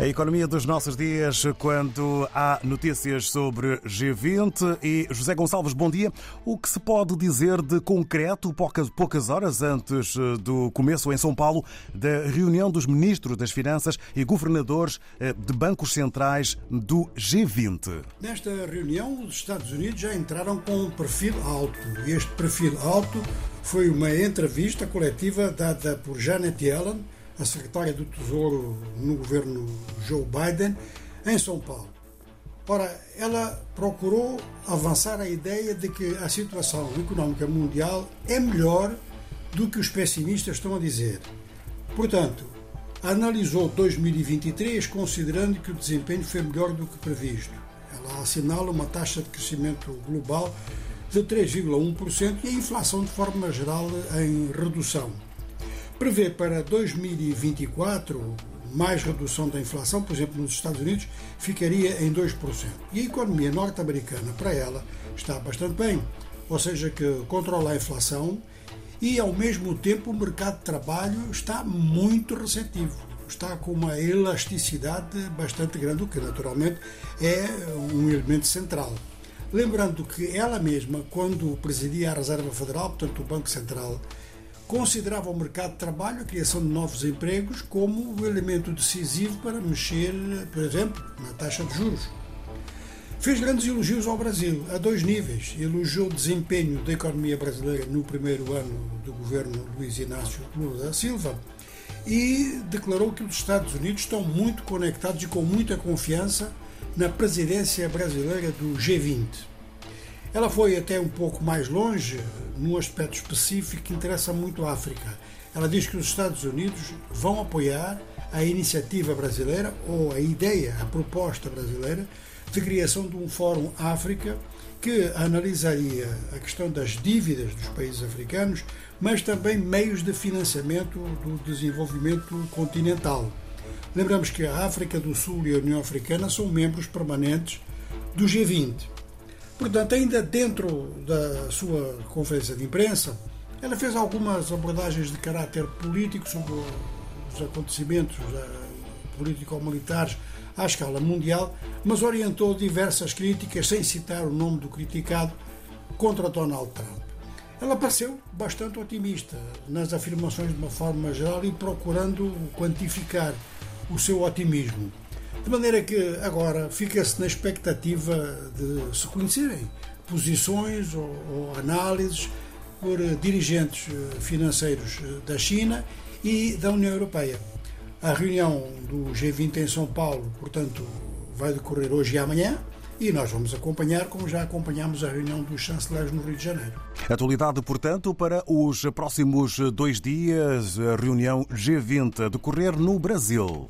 A economia dos nossos dias, quando há notícias sobre G20 e José Gonçalves, bom dia. O que se pode dizer de concreto, poucas, poucas horas antes eh, do começo em São Paulo, da reunião dos ministros das Finanças e governadores eh, de bancos centrais do G20? Nesta reunião, os Estados Unidos já entraram com um perfil alto. Este perfil alto foi uma entrevista coletiva dada por Janet Yellen a secretária do Tesouro no governo Joe Biden, em São Paulo. Ora, ela procurou avançar a ideia de que a situação económica mundial é melhor do que os pessimistas estão a dizer. Portanto, analisou 2023 considerando que o desempenho foi melhor do que previsto. Ela assinala uma taxa de crescimento global de 3,1% e a inflação de forma geral em redução prevê para 2024 mais redução da inflação, por exemplo, nos Estados Unidos, ficaria em 2%. E a economia norte-americana, para ela, está bastante bem, ou seja, que controla a inflação e, ao mesmo tempo, o mercado de trabalho está muito receptivo. Está com uma elasticidade bastante grande, o que naturalmente é um elemento central. Lembrando que ela mesma, quando presidia a Reserva Federal, portanto o Banco Central, considerava o mercado de trabalho, a criação de novos empregos, como o elemento decisivo para mexer, por exemplo, na taxa de juros. Fez grandes elogios ao Brasil, a dois níveis. Elogiou o desempenho da economia brasileira no primeiro ano do governo Luiz Inácio Lula da Silva e declarou que os Estados Unidos estão muito conectados e com muita confiança na presidência brasileira do G20. Ela foi até um pouco mais longe num aspecto específico que interessa muito a África. Ela diz que os Estados Unidos vão apoiar a iniciativa brasileira ou a ideia, a proposta brasileira de criação de um Fórum África que analisaria a questão das dívidas dos países africanos, mas também meios de financiamento do desenvolvimento continental. Lembramos que a África do Sul e a União Africana são membros permanentes do G20. Portanto, ainda dentro da sua conferência de imprensa, ela fez algumas abordagens de caráter político sobre os acontecimentos eh, político-militares à escala mundial, mas orientou diversas críticas, sem citar o nome do criticado, contra Donald Trump. Ela pareceu bastante otimista nas afirmações de uma forma geral e procurando quantificar o seu otimismo. De maneira que agora fica-se na expectativa de se conhecerem posições ou, ou análises por dirigentes eh, financeiros eh, da China e da União Europeia. A reunião do G20 em São Paulo, portanto, vai decorrer hoje e amanhã. E nós vamos acompanhar, como já acompanhamos a reunião dos chanceleres no Rio de Janeiro. Atualidade, portanto, para os próximos dois dias, a reunião G20 a decorrer no Brasil.